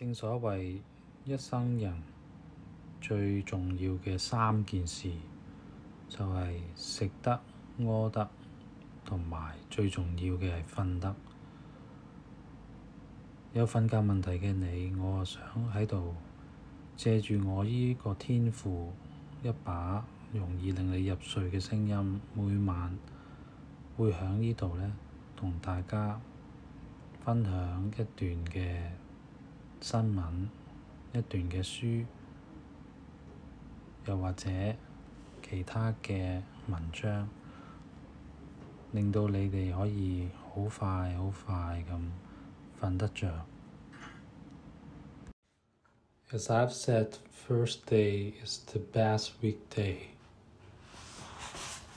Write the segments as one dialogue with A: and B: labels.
A: 正所謂一生人最重要嘅三件事，就係食得、屙得，同埋最重要嘅係瞓得。有瞓覺問題嘅你，我啊想喺度借住我依個天賦，一把容易令你入睡嘅聲音，每晚會喺呢度呢，同大家分享一段嘅 新聞，一段嘅書，又或者其他嘅文章，令到你哋可以好快好快咁瞓得着。As I've said, Thursday is the best weekday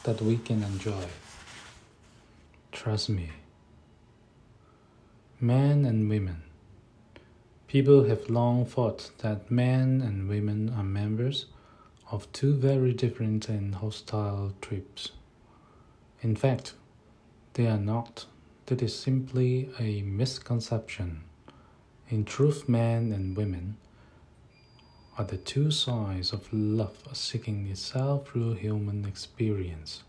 A: that we can enjoy. Trust me. Men and women. People have long thought that men and women are members of two very different and hostile tribes. In fact, they are not. That is simply a misconception. In truth, men and women are the two sides of love seeking itself through human experience.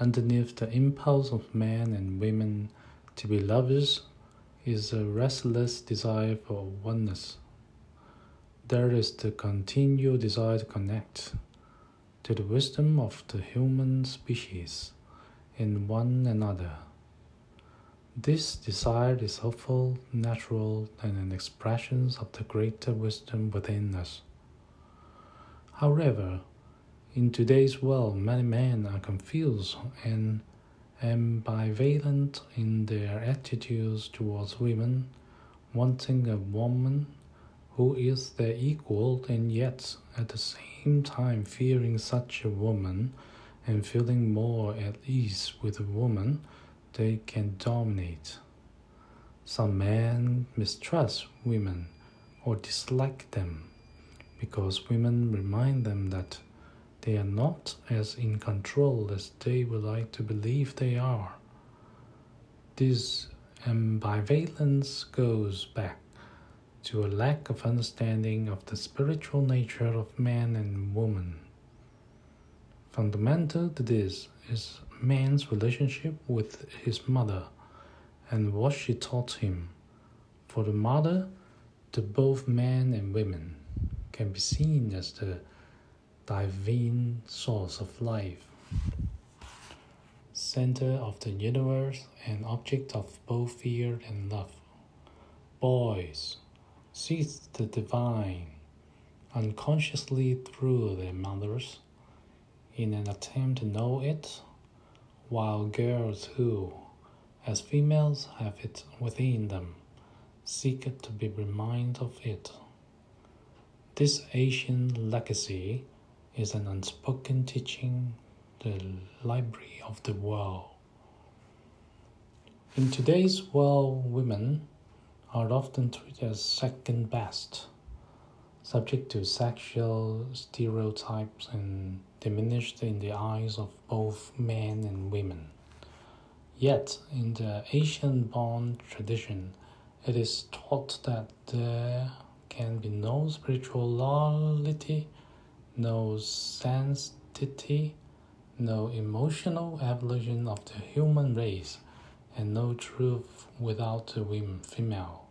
A: Underneath the impulse of men and women to be lovers is a restless desire for oneness. There is the continual desire to connect to the wisdom of the human species in one another. This desire is hopeful, natural, and an expression of the greater wisdom within us. However, in today's world, many men are confused and ambivalent in their attitudes towards women, wanting a woman who is their equal and yet at the same time fearing such a woman and feeling more at ease with a woman they can dominate. Some men mistrust women or dislike them because women remind them that they are not as in control as they would like to believe they are. This ambivalence goes back to a lack of understanding of the spiritual nature of man and woman. Fundamental to this is man's relationship with his mother and what she taught him. For the mother, to both men and women, can be seen as the divine source of life, center of the universe, and object of both fear and love. Boys see the divine unconsciously through their mothers in an attempt to know it, while girls who, as females, have it within them, seek to be reminded of it. This Asian legacy is an unspoken teaching, the library of the world. In today's world, women are often treated as second best, subject to sexual stereotypes and diminished in the eyes of both men and women. Yet, in the Asian born tradition, it is taught that there can be no spirituality, no sanctity, no emotional evolution of the human race, and no truth without the women, female.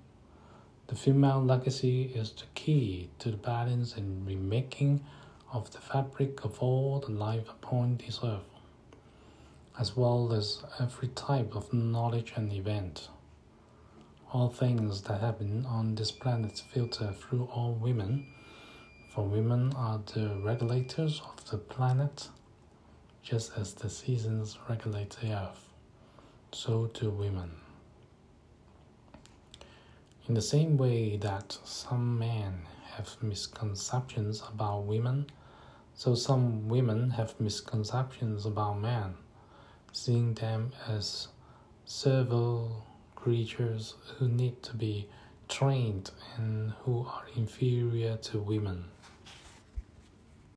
A: The female legacy is the key to the balance and remaking of the fabric of all the life upon this earth, as well as every type of knowledge and event. All things that happen on this planet filter through all women, for women are the regulators of the planet, just as the seasons regulate the earth, so do women. In the same way that some men have misconceptions about women, so some women have misconceptions about men, seeing them as servile creatures who need to be trained and who are inferior to women.